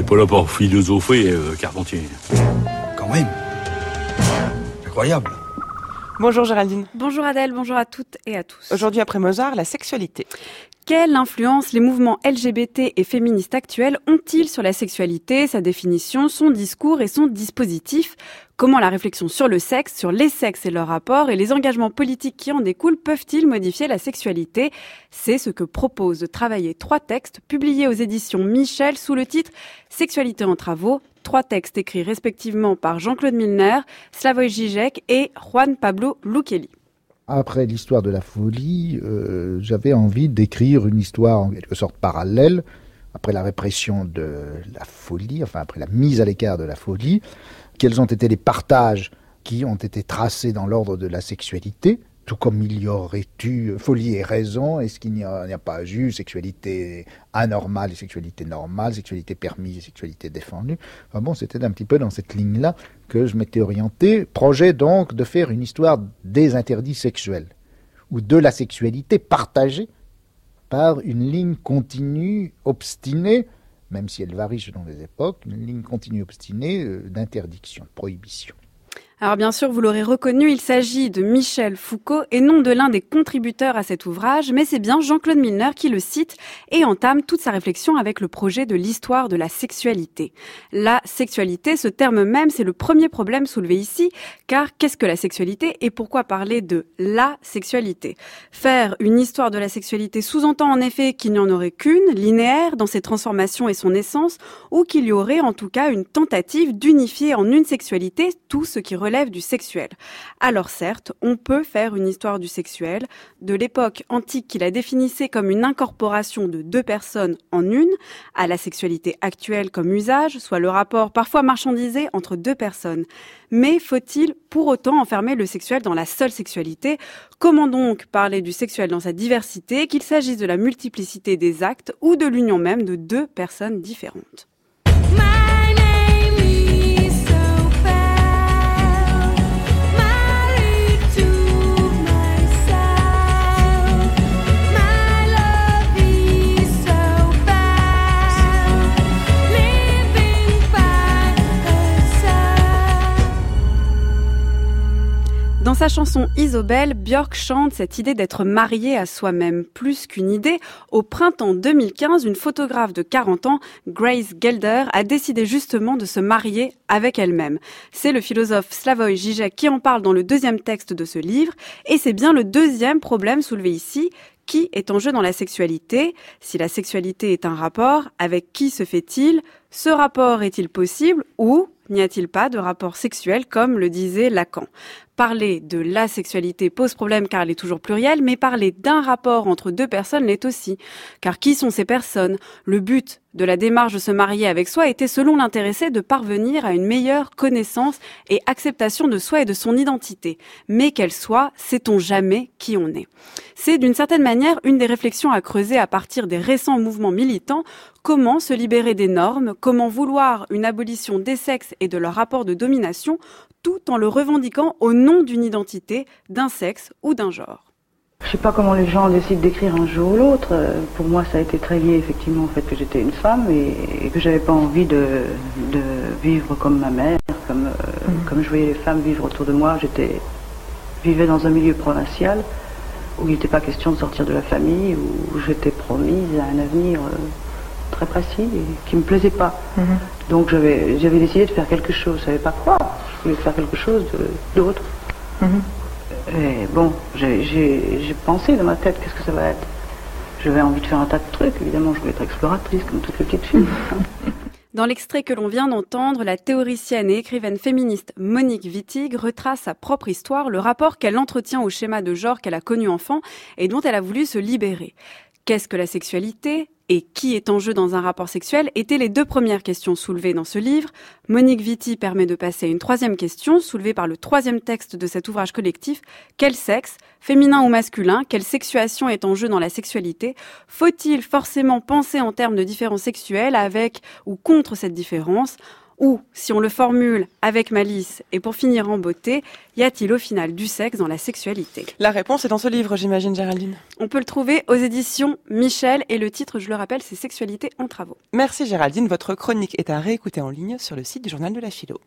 n'est pas là pour philosopher, euh, Carpentier. Quand même. Incroyable. Bonjour Géraldine. Bonjour Adèle, bonjour à toutes et à tous. Aujourd'hui après Mozart, la sexualité. Quelle influence les mouvements LGBT et féministes actuels ont-ils sur la sexualité, sa définition, son discours et son dispositif? Comment la réflexion sur le sexe, sur les sexes et leurs rapports et les engagements politiques qui en découlent peuvent-ils modifier la sexualité? C'est ce que propose de travailler trois textes publiés aux éditions Michel sous le titre Sexualité en travaux, trois textes écrits respectivement par Jean-Claude Milner, Slavoj Žižek et Juan Pablo Lukeli après l'histoire de la folie, euh, j'avais envie d'écrire une histoire en quelque sorte parallèle, après la répression de la folie, enfin après la mise à l'écart de la folie, quels ont été les partages qui ont été tracés dans l'ordre de la sexualité, tout comme il y aurait eu folie et raison, est-ce qu'il n'y a, pas eu sexualité anormale et sexualité normale, sexualité permise et sexualité défendue? Bon, c'était un petit peu dans cette ligne-là que je m'étais orienté. Projet donc de faire une histoire des interdits sexuels, ou de la sexualité partagée par une ligne continue, obstinée, même si elle varie selon les époques, une ligne continue obstinée euh, d'interdiction, de prohibition. Alors bien sûr, vous l'aurez reconnu, il s'agit de Michel Foucault et non de l'un des contributeurs à cet ouvrage, mais c'est bien Jean-Claude Milner qui le cite et entame toute sa réflexion avec le projet de l'histoire de la sexualité. La sexualité, ce terme même, c'est le premier problème soulevé ici, car qu'est-ce que la sexualité et pourquoi parler de la sexualité? Faire une histoire de la sexualité sous-entend en effet qu'il n'y en aurait qu'une, linéaire, dans ses transformations et son essence, ou qu'il y aurait en tout cas une tentative d'unifier en une sexualité tout ce qui relève du sexuel. Alors certes, on peut faire une histoire du sexuel, de l'époque antique qui la définissait comme une incorporation de deux personnes en une, à la sexualité actuelle comme usage, soit le rapport parfois marchandisé entre deux personnes. Mais faut-il pour autant enfermer le sexuel dans la seule sexualité? Comment donc parler du sexuel dans sa diversité, qu'il s'agisse de la multiplicité des actes ou de l'union même de deux personnes différentes? Sa chanson Isobel, Björk chante cette idée d'être marié à soi-même. Plus qu'une idée, au printemps 2015, une photographe de 40 ans, Grace Gelder, a décidé justement de se marier avec elle-même. C'est le philosophe Slavoj Žižek qui en parle dans le deuxième texte de ce livre, et c'est bien le deuxième problème soulevé ici, qui est en jeu dans la sexualité? Si la sexualité est un rapport, avec qui se fait-il? Ce rapport est-il possible ou n'y a-t-il pas de rapport sexuel comme le disait Lacan? Parler de la sexualité pose problème car elle est toujours plurielle, mais parler d'un rapport entre deux personnes l'est aussi. Car qui sont ces personnes? Le but de la démarche de se marier avec soi était selon l'intéressé de parvenir à une meilleure connaissance et acceptation de soi et de son identité. Mais qu'elle soit, sait-on jamais qui on est C'est d'une certaine manière une des réflexions à creuser à partir des récents mouvements militants. Comment se libérer des normes? Comment vouloir une abolition des sexes et de leur rapport de domination tout en le revendiquant au nom d'une identité, d'un sexe ou d'un genre. Je sais pas comment les gens décident d'écrire un jour ou l'autre. Pour moi, ça a été très lié effectivement au fait que j'étais une femme et, que j'avais pas envie de, vivre comme ma mère, comme, euh, mm. comme je voyais les femmes vivre autour de moi. J'étais vivais dans un milieu provincial où il n'était pas question de sortir de la famille, où j'étais promise à un avenir euh, très précis et qui me plaisait pas. Mm-hmm. Donc j'avais décidé de faire quelque chose. Je savais pas quoi je voulais faire quelque chose d'autre. Mhm. Et bon, j'ai pensé dans ma tête, qu'est-ce que ça va être? J'avais envie de faire un tas de trucs, évidemment, je voulais être exploratrice, comme toutes les petites. Dans l'extrait que l'on vient d'entendre, la théoricienne et écrivaine féministe Monique Wittig retrace sa propre histoire, le rapport qu'elle entretient au schéma de genre qu'elle a connu enfant et dont elle a voulu se libérer. Qu'est-ce que la sexualité et qui est en jeu dans un rapport sexuel étaient les deux premières questions soulevées dans ce livre. Monique Vitti permet de passer à une troisième question soulevée par le troisième texte de cet ouvrage collectif. Quel sexe, féminin ou masculin, quelle sexuation est en jeu dans la sexualité? Faut-il forcément penser en termes de différence sexuelle avec ou contre cette différence? Ou, si on le formule avec malice et pour finir en beauté, y a-t-il au final du sexe dans la sexualité? La réponse est dans ce livre, j'imagine, Géraldine. On peut le trouver aux éditions Michel et le titre, je le rappelle, c'est Sexualité en travaux. Merci Géraldine, votre chronique est à réécouter en ligne sur le site du journal de la philo.